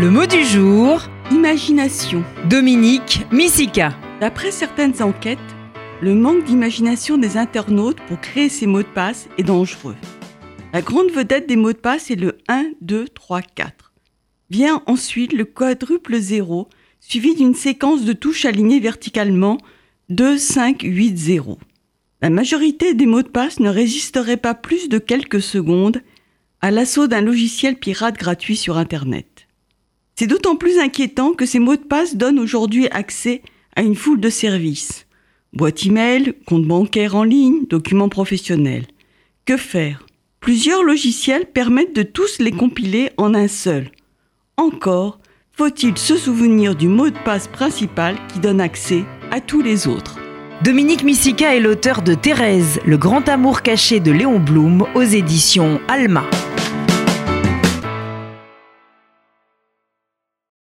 Le mot du jour, Imagination. Dominique Missika. D'après certaines enquêtes, le manque d'imagination des internautes pour créer ces mots de passe est dangereux. La grande vedette des mots de passe est le 1, 2, 3, 4. Vient ensuite le quadruple 0, suivi d'une séquence de touches alignées verticalement 2, 5, 8, 0. La majorité des mots de passe ne résisteraient pas plus de quelques secondes à l'assaut d'un logiciel pirate gratuit sur Internet. C'est d'autant plus inquiétant que ces mots de passe donnent aujourd'hui accès à une foule de services. Boîte email, compte bancaire en ligne, documents professionnels. Que faire? Plusieurs logiciels permettent de tous les compiler en un seul. Encore, faut-il se souvenir du mot de passe principal qui donne accès à tous les autres. Dominique Missika est l'auteur de Thérèse, le grand amour caché de Léon Blum aux éditions Alma.